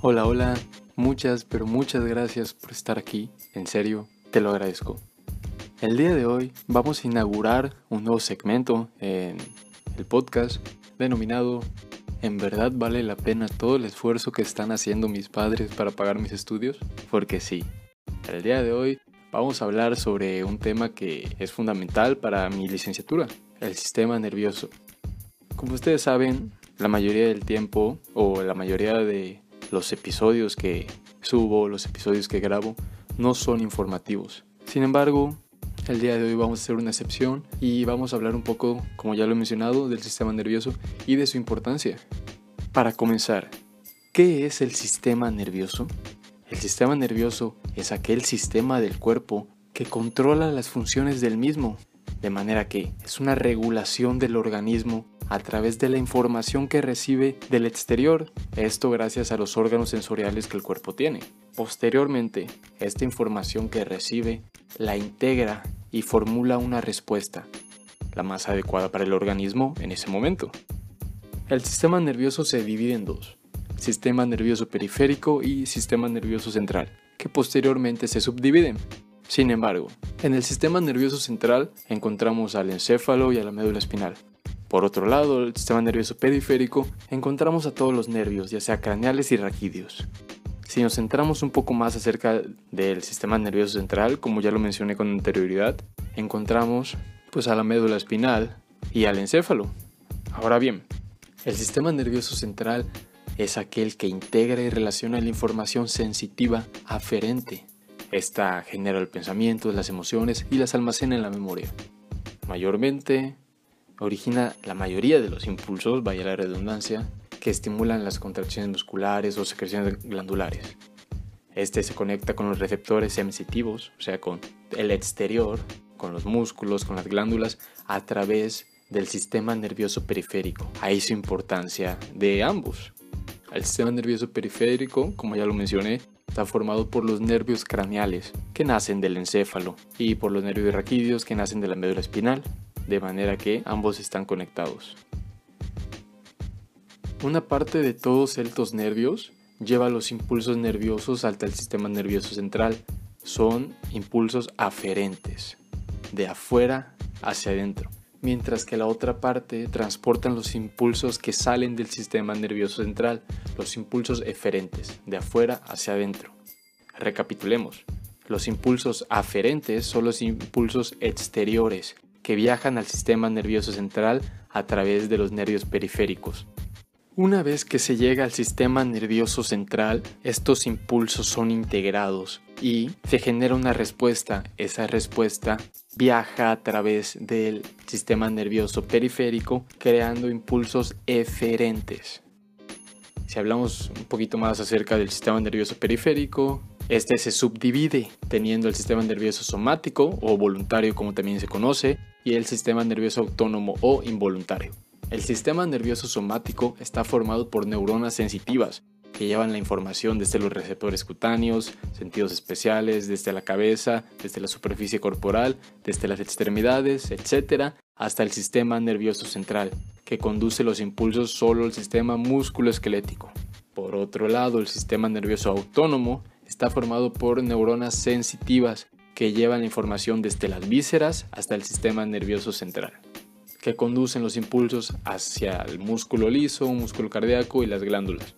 Hola, hola, muchas, pero muchas gracias por estar aquí, en serio, te lo agradezco. El día de hoy vamos a inaugurar un nuevo segmento en el podcast denominado ¿En verdad vale la pena todo el esfuerzo que están haciendo mis padres para pagar mis estudios? Porque sí. El día de hoy vamos a hablar sobre un tema que es fundamental para mi licenciatura, el sistema nervioso. Como ustedes saben, la mayoría del tiempo o la mayoría de los episodios que subo, los episodios que grabo, no son informativos. Sin embargo, el día de hoy vamos a hacer una excepción y vamos a hablar un poco, como ya lo he mencionado, del sistema nervioso y de su importancia. Para comenzar, ¿qué es el sistema nervioso? El sistema nervioso es aquel sistema del cuerpo que controla las funciones del mismo, de manera que es una regulación del organismo a través de la información que recibe del exterior, esto gracias a los órganos sensoriales que el cuerpo tiene. Posteriormente, esta información que recibe la integra y formula una respuesta, la más adecuada para el organismo en ese momento. El sistema nervioso se divide en dos, sistema nervioso periférico y sistema nervioso central, que posteriormente se subdividen. Sin embargo, en el sistema nervioso central encontramos al encéfalo y a la médula espinal, por otro lado, el sistema nervioso periférico encontramos a todos los nervios, ya sea craneales y raquídeos. Si nos centramos un poco más acerca del sistema nervioso central, como ya lo mencioné con anterioridad, encontramos pues a la médula espinal y al encéfalo. Ahora bien, el sistema nervioso central es aquel que integra y relaciona la información sensitiva aferente. Esta genera el pensamiento, las emociones y las almacena en la memoria. Mayormente origina la mayoría de los impulsos, vaya la redundancia, que estimulan las contracciones musculares o secreciones glandulares. Este se conecta con los receptores sensitivos, o sea, con el exterior, con los músculos, con las glándulas, a través del sistema nervioso periférico. Ahí su importancia de ambos. El sistema nervioso periférico, como ya lo mencioné, está formado por los nervios craneales, que nacen del encéfalo, y por los nervios raquídeos, que nacen de la médula espinal, de manera que ambos están conectados. Una parte de todos estos nervios lleva los impulsos nerviosos hasta el sistema nervioso central. Son impulsos aferentes, de afuera hacia adentro, mientras que la otra parte transportan los impulsos que salen del sistema nervioso central, los impulsos eferentes, de afuera hacia adentro. Recapitulemos. Los impulsos aferentes son los impulsos exteriores que viajan al sistema nervioso central a través de los nervios periféricos. Una vez que se llega al sistema nervioso central, estos impulsos son integrados y se genera una respuesta. Esa respuesta viaja a través del sistema nervioso periférico creando impulsos eferentes. Si hablamos un poquito más acerca del sistema nervioso periférico, este se subdivide teniendo el sistema nervioso somático o voluntario como también se conoce, y el sistema nervioso autónomo o involuntario. El sistema nervioso somático está formado por neuronas sensitivas que llevan la información desde los receptores cutáneos, sentidos especiales, desde la cabeza, desde la superficie corporal, desde las extremidades, etc., hasta el sistema nervioso central, que conduce los impulsos solo al sistema musculoesquelético. Por otro lado, el sistema nervioso autónomo está formado por neuronas sensitivas que llevan la información desde las vísceras hasta el sistema nervioso central, que conducen los impulsos hacia el músculo liso, un músculo cardíaco y las glándulas.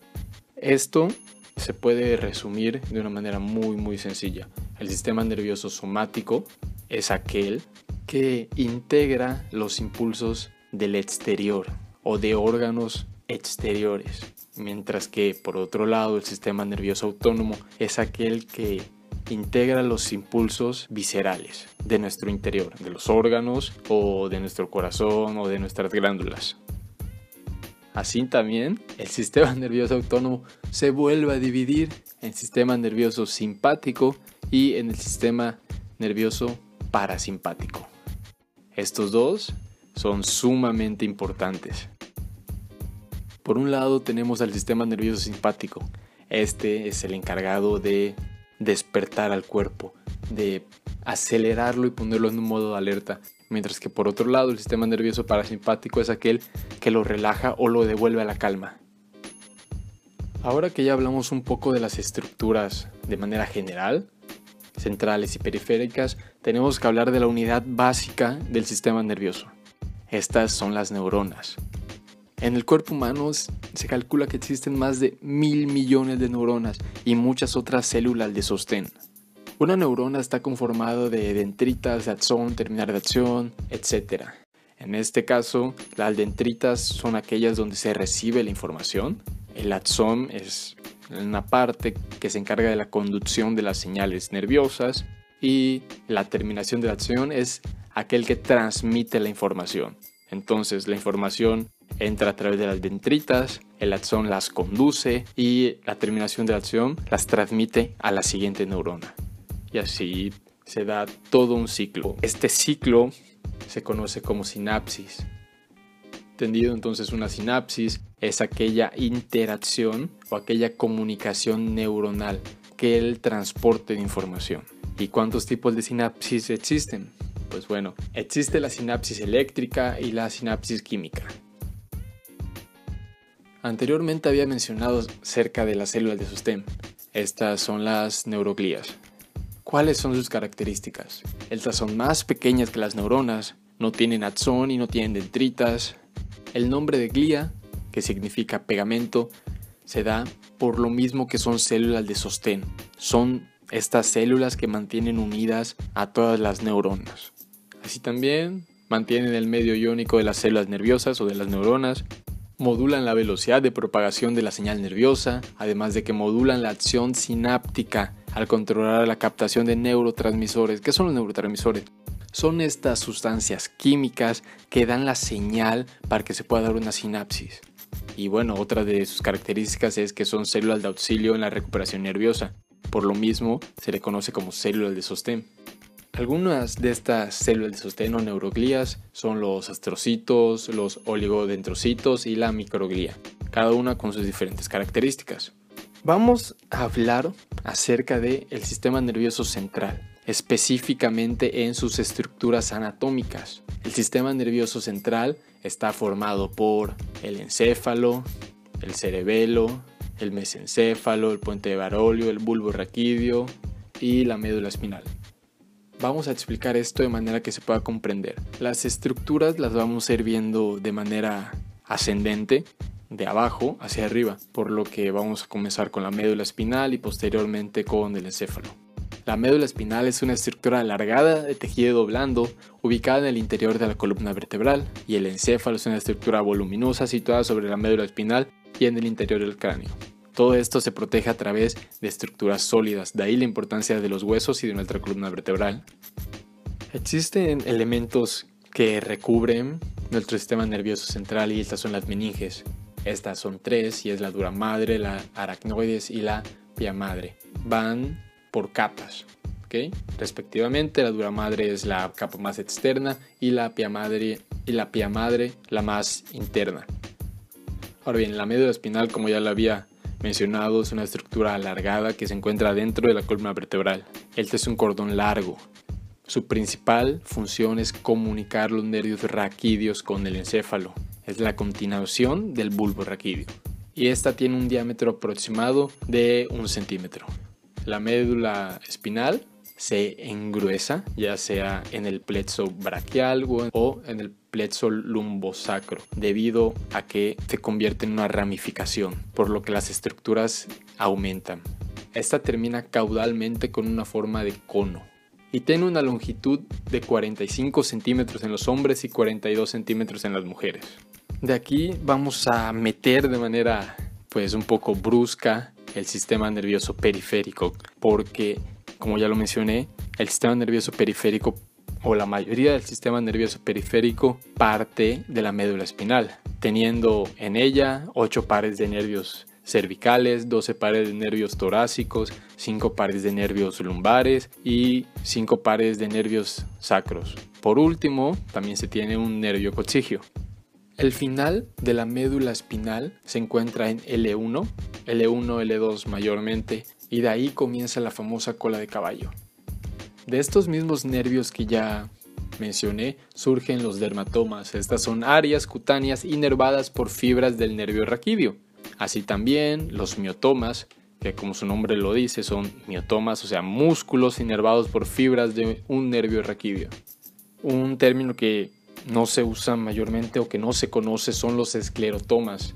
Esto se puede resumir de una manera muy muy sencilla. El sistema nervioso somático es aquel que integra los impulsos del exterior o de órganos exteriores, mientras que por otro lado el sistema nervioso autónomo es aquel que integra los impulsos viscerales de nuestro interior, de los órganos o de nuestro corazón o de nuestras glándulas. Así también, el sistema nervioso autónomo se vuelve a dividir en sistema nervioso simpático y en el sistema nervioso parasimpático. Estos dos son sumamente importantes. Por un lado tenemos al sistema nervioso simpático. Este es el encargado de despertar al cuerpo, de acelerarlo y ponerlo en un modo de alerta. Mientras que por otro lado el sistema nervioso parasimpático es aquel que lo relaja o lo devuelve a la calma. Ahora que ya hablamos un poco de las estructuras de manera general, centrales y periféricas, tenemos que hablar de la unidad básica del sistema nervioso. Estas son las neuronas. En el cuerpo humano se calcula que existen más de mil millones de neuronas y muchas otras células de sostén. Una neurona está conformada de dendritas, de axón, terminal de acción, etc. En este caso, las dendritas son aquellas donde se recibe la información. El axón es una parte que se encarga de la conducción de las señales nerviosas y la terminación de la acción es aquel que transmite la información. Entonces la información entra a través de las dendritas, el axón las conduce y la terminación de la acción las transmite a la siguiente neurona. Y así se da todo un ciclo. Este ciclo se conoce como sinapsis. Entendido entonces una sinapsis es aquella interacción o aquella comunicación neuronal que el transporte de información. ¿Y cuántos tipos de sinapsis existen? Pues bueno, existe la sinapsis eléctrica y la sinapsis química. Anteriormente había mencionado cerca de las células de sostén. Estas son las neuroglías. ¿Cuáles son sus características? Estas son más pequeñas que las neuronas, no tienen axón y no tienen dendritas. El nombre de glía, que significa pegamento, se da por lo mismo que son células de sostén. Son estas células que mantienen unidas a todas las neuronas. Así también mantienen el medio iónico de las células nerviosas o de las neuronas modulan la velocidad de propagación de la señal nerviosa, además de que modulan la acción sináptica al controlar la captación de neurotransmisores. ¿Qué son los neurotransmisores? Son estas sustancias químicas que dan la señal para que se pueda dar una sinapsis. Y bueno, otra de sus características es que son células de auxilio en la recuperación nerviosa. Por lo mismo, se le conoce como células de sostén. Algunas de estas células de sostén o neuroglías son los astrocitos, los oligodendrocitos y la microglía, cada una con sus diferentes características. Vamos a hablar acerca del sistema nervioso central, específicamente en sus estructuras anatómicas. El sistema nervioso central está formado por el encéfalo, el cerebelo, el mesencéfalo, el puente de Barolio, el bulbo raquídeo y la médula espinal. Vamos a explicar esto de manera que se pueda comprender. Las estructuras las vamos a ir viendo de manera ascendente, de abajo hacia arriba, por lo que vamos a comenzar con la médula espinal y posteriormente con el encéfalo. La médula espinal es una estructura alargada de tejido blando ubicada en el interior de la columna vertebral y el encéfalo es una estructura voluminosa situada sobre la médula espinal y en el interior del cráneo. Todo esto se protege a través de estructuras sólidas, de ahí la importancia de los huesos y de nuestra columna vertebral. Existen elementos que recubren nuestro sistema nervioso central y estas son las meninges. Estas son tres y es la dura madre, la aracnoides y la pia madre. Van por capas, ¿ok? Respectivamente, la dura madre es la capa más externa y la pia madre y la pia madre la más interna. Ahora bien, la médula espinal, como ya lo había mencionado es una estructura alargada que se encuentra dentro de la columna vertebral. Este es un cordón largo. Su principal función es comunicar los nervios raquídeos con el encéfalo. Es la continuación del bulbo raquídeo. Y esta tiene un diámetro aproximado de un centímetro. La médula espinal se engruesa, ya sea en el plexo braquial o en el plexo lumbosacro, debido a que se convierte en una ramificación, por lo que las estructuras aumentan. Esta termina caudalmente con una forma de cono y tiene una longitud de 45 centímetros en los hombres y 42 centímetros en las mujeres. De aquí vamos a meter de manera pues un poco brusca el sistema nervioso periférico, porque como ya lo mencioné, el sistema nervioso periférico o la mayoría del sistema nervioso periférico parte de la médula espinal, teniendo en ella 8 pares de nervios cervicales, 12 pares de nervios torácicos, 5 pares de nervios lumbares y 5 pares de nervios sacros. Por último, también se tiene un nervio coxigio. El final de la médula espinal se encuentra en L1, L1, L2 mayormente, y de ahí comienza la famosa cola de caballo. De estos mismos nervios que ya mencioné surgen los dermatomas. Estas son áreas cutáneas inervadas por fibras del nervio raquídeo. Así también los miotomas, que como su nombre lo dice son miotomas, o sea, músculos inervados por fibras de un nervio raquídeo. Un término que no se usa mayormente o que no se conoce son los esclerotomas.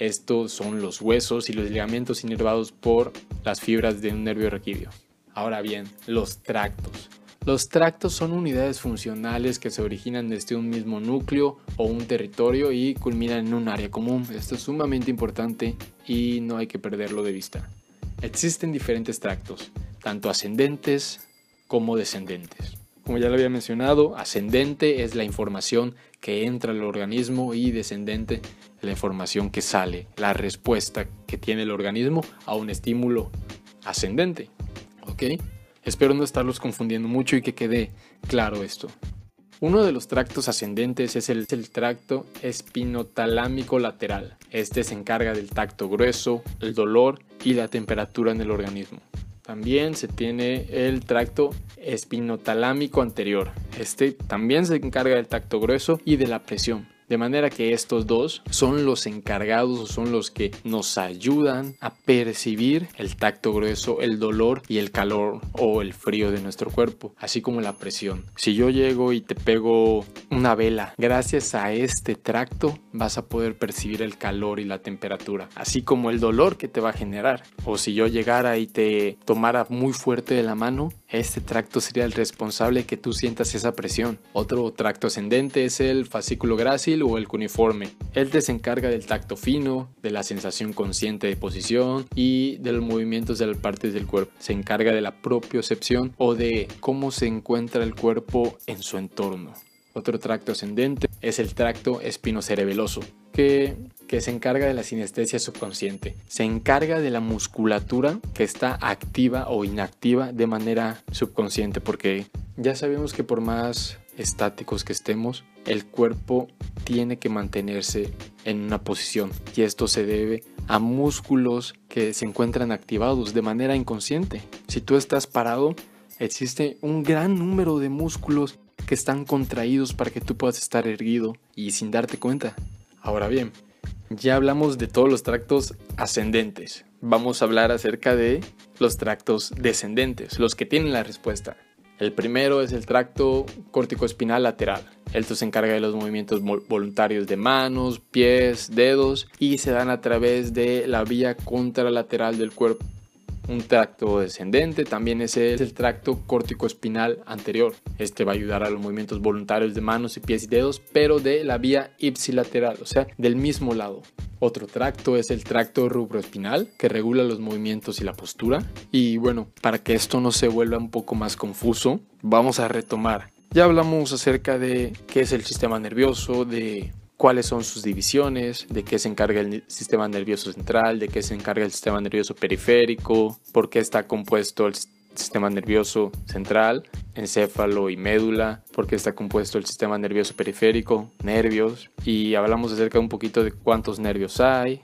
Estos son los huesos y los ligamentos inervados por las fibras de un nervio raquídeo. Ahora bien, los tractos. Los tractos son unidades funcionales que se originan desde un mismo núcleo o un territorio y culminan en un área común. Esto es sumamente importante y no hay que perderlo de vista. Existen diferentes tractos, tanto ascendentes como descendentes. Como ya lo había mencionado, ascendente es la información que entra al organismo y descendente la información que sale, la respuesta que tiene el organismo a un estímulo ascendente. ¿Ok? Espero no estarlos confundiendo mucho y que quede claro esto. Uno de los tractos ascendentes es el, el, tracto espinotalámico lateral. Este se encarga del tacto grueso, el dolor y la temperatura en el organismo. También se tiene el tracto espinotalámico anterior. Este también se encarga del tacto grueso y de la presión. De manera que estos dos son los encargados o son los que nos ayudan a percibir el tacto grueso, el dolor y el calor o el frío de nuestro cuerpo, así como la presión. Si yo llego y te pego una vela, gracias a este tracto vas a poder percibir el calor y la temperatura, así como el dolor que te va a generar. O si yo llegara y te tomara muy fuerte de la mano, este tracto sería el responsable que tú sientas esa presión. Otro tracto ascendente es el fascículo grácil o el cuneiforme. Él se encarga del tacto fino, de la sensación consciente de posición y de los movimientos de las partes del cuerpo. Se encarga de la propiocepción o de cómo se encuentra el cuerpo en su entorno. Otro tracto ascendente es el tracto espinocerebeloso, que, que, se encarga de la sinestesia subconsciente. Se encarga de la musculatura que está activa o inactiva de manera subconsciente, porque ya sabemos que por más estáticos que estemos, el cuerpo tiene que mantenerse en una posición y esto se debe a músculos que se encuentran activados de manera inconsciente. Si tú estás parado, existe un gran número de músculos que están contraídos para que tú puedas estar erguido y sin darte cuenta. Ahora bien, ya hablamos de todos los tractos ascendentes. Vamos a hablar acerca de los tractos descendentes, los que tienen la respuesta. El primero es el tracto córtico-espinal lateral. Esto se encarga de los movimientos voluntarios de manos, pies, dedos y se dan a través de la vía contralateral del cuerpo. Un tracto descendente también es el, tracto córtico-espinal anterior. Este va a ayudar a los movimientos voluntarios de manos y pies y dedos, pero de la vía ipsilateral, o sea, del mismo lado. Otro tracto es el tracto rubroespinal, que regula los movimientos y la postura. Y bueno, para que esto no se vuelva un poco más confuso, vamos a retomar. Ya hablamos acerca de qué es el sistema nervioso, de cuáles son sus divisiones, de qué se encarga el sistema nervioso central, de qué se encarga el sistema nervioso periférico, por qué está compuesto el sistema nervioso central, encéfalo y médula, por qué está compuesto el sistema nervioso periférico, nervios, y hablamos acerca un poquito de cuántos nervios hay,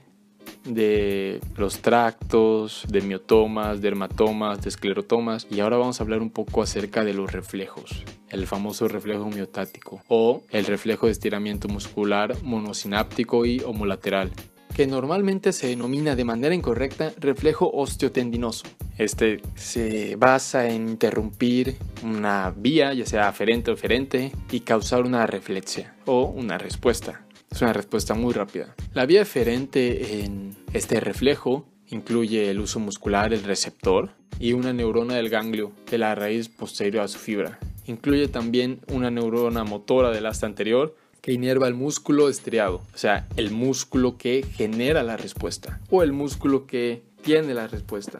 de los tractos, de miotomas, dermatomas, de esclerotomas y ahora vamos a hablar un poco acerca de los reflejos, el famoso reflejo miotático o el reflejo de estiramiento muscular monosináptico y homolateral que normalmente se denomina de manera incorrecta reflejo osteotendinoso. Este se basa en interrumpir una vía, ya sea aferente o eferente, y causar una reflexia o una respuesta. Es una respuesta muy rápida. La vía eferente en este reflejo incluye el uso muscular del receptor y una neurona del ganglio de la raíz posterior a su fibra. Incluye también una neurona motora del asta anterior que inerva el músculo estriado, o sea, el músculo que genera la respuesta o el músculo que tiene la respuesta.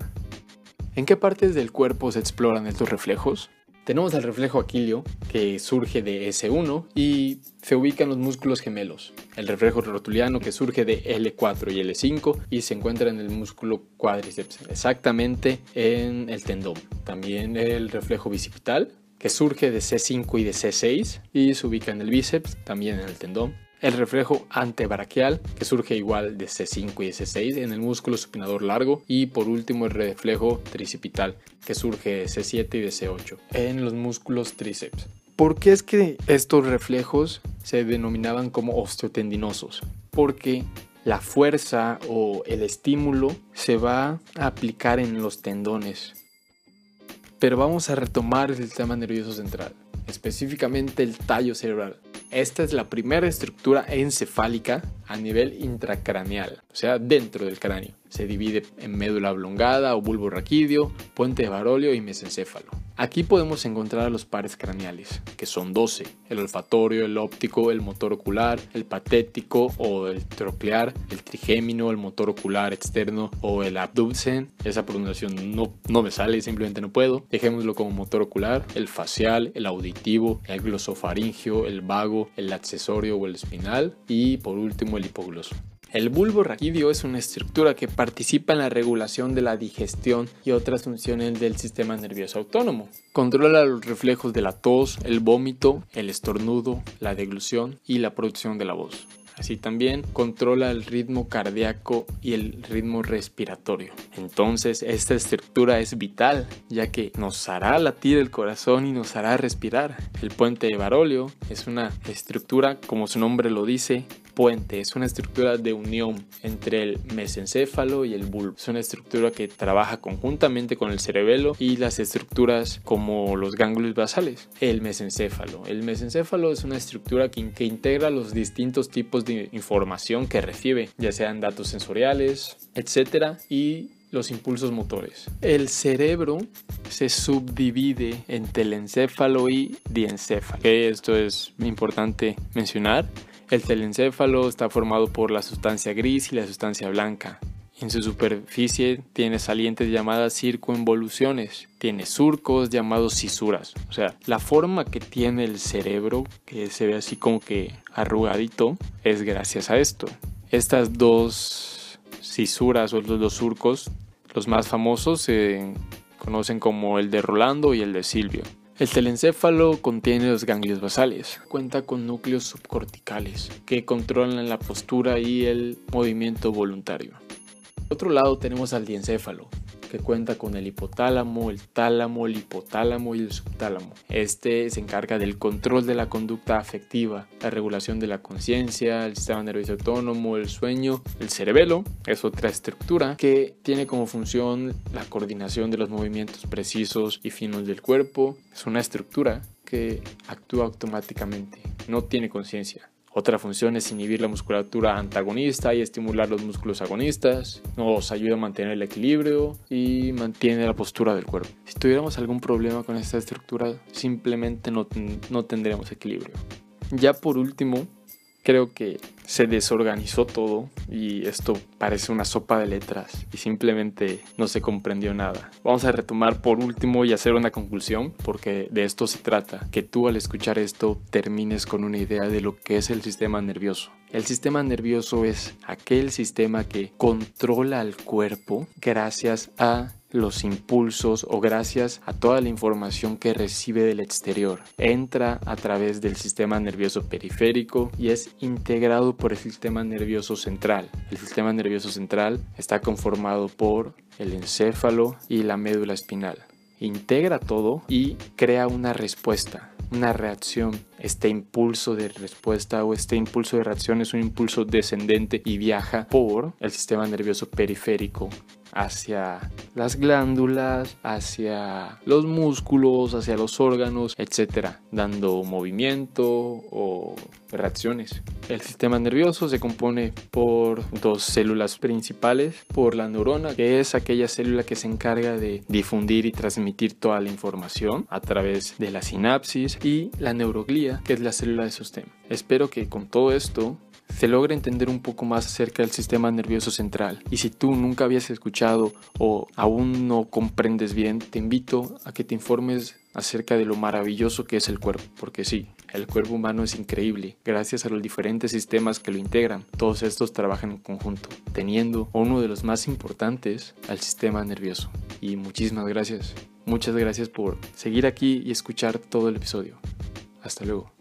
¿En qué partes del cuerpo se exploran estos reflejos? Tenemos el reflejo aquilio, que surge de S1 y se ubica en los músculos gemelos. El reflejo rotuliano, que surge de L4 y L5 y se encuentra en el músculo cuádriceps, exactamente en el tendón. También el reflejo bicipital, que surge de C5 y de C6 y se ubica en el bíceps, también en el tendón el reflejo antebraquial, que surge igual de C5 y de C6 en el músculo supinador largo, y por último el reflejo tricipital, que surge de C7 y de C8 en los músculos tríceps. ¿Por qué es que estos reflejos se denominaban como osteotendinosos? Porque la fuerza o el estímulo se va a aplicar en los tendones. Pero vamos a retomar el sistema nervioso central, específicamente el tallo cerebral. Esta es la primera estructura encefálica a nivel intracraneal, o sea, dentro del cráneo. Se divide en médula oblongada o bulbo raquídeo, puente de Barolio y mesencéfalo. Aquí podemos encontrar los pares craneales, que son 12, el olfatorio, el óptico, el motor ocular, el patético o el troclear, el trigémino, el motor ocular externo o el abducen. Esa pronunciación no, no me sale, simplemente no puedo. Dejémoslo como motor ocular, el facial, el auditivo, el glosofaringio, el vago, el accesorio o el espinal y por último el hipogloso. El bulbo raquídeo es una estructura que participa en la regulación de la digestión y otras funciones del sistema nervioso autónomo. Controla los reflejos de la tos, el vómito, el estornudo, la deglución y la producción de la voz. Así también controla el ritmo cardíaco y el ritmo respiratorio. Entonces esta estructura es vital ya que nos hará latir el corazón y nos hará respirar. El puente de Barolio es una estructura, como su nombre lo dice, puente, es una estructura de unión entre el mesencéfalo y el bulbo. Es una estructura que trabaja conjuntamente con el cerebelo y las estructuras como los ganglios basales. El mesencéfalo. El mesencéfalo es una estructura que, que integra los distintos tipos de información que recibe, ya sean datos sensoriales, etcétera, y los impulsos motores. El cerebro se subdivide en telencéfalo y diencéfalo. Esto es importante mencionar. El telencéfalo está formado por la sustancia gris y la sustancia blanca. En su superficie tiene salientes llamadas circunvoluciones, tiene surcos llamados cisuras. O sea, la forma que tiene el cerebro, que se ve así como que arrugadito, es gracias a esto. Estas dos cisuras o los dos surcos, los más famosos, se conocen como el de Rolando y el de Silvio. El telencéfalo contiene los ganglios basales. Cuenta con núcleos subcorticales que controlan la postura y el movimiento voluntario. Por otro lado tenemos al diencéfalo, que cuenta con el hipotálamo, el tálamo, el hipotálamo y el subtálamo. Este se encarga del control de la conducta afectiva, la regulación de la conciencia, el sistema nervioso autónomo, el sueño. El cerebelo es otra estructura que tiene como función la coordinación de los movimientos precisos y finos del cuerpo. Es una estructura que actúa automáticamente, no tiene conciencia. Otra función es inhibir la musculatura antagonista y estimular los músculos agonistas. Nos ayuda a mantener el equilibrio y mantiene la postura del cuerpo. Si tuviéramos algún problema con esta estructura, simplemente no, no tendremos equilibrio. Ya por último, creo que se desorganizó todo y esto parece una sopa de letras y simplemente no se comprendió nada. Vamos a retomar por último y hacer una conclusión porque de esto se trata, que tú al escuchar esto termines con una idea de lo que es el sistema nervioso. El sistema nervioso es aquel sistema que controla al cuerpo gracias a los impulsos o gracias a toda la información que recibe del exterior. Entra a través del sistema nervioso periférico y es integrado por el sistema nervioso central. El sistema nervioso central está conformado por el encéfalo y la médula espinal. Integra todo y crea una respuesta una reacción. Este impulso de respuesta o este impulso de reacción es un impulso descendente y viaja por el sistema nervioso periférico hacia las glándulas, hacia los músculos, hacia los órganos, etcétera, dando movimiento o reacciones. El sistema nervioso se compone por dos células principales, por la neurona, que es aquella célula que se encarga de difundir y transmitir toda la información a través de la sinapsis, y la neuroglía, que es la célula de sostén. Espero que con todo esto se logre entender un poco más acerca del sistema nervioso central. Y si tú nunca habías escuchado o aún no comprendes bien, te invito a que te informes acerca de lo maravilloso que es el cuerpo, porque sí, el cuerpo humano es increíble, gracias a los diferentes sistemas que lo integran. Todos estos trabajan en conjunto, teniendo uno de los más importantes al sistema nervioso. Y muchísimas gracias. Muchas gracias por seguir aquí y escuchar todo el episodio. Hasta luego.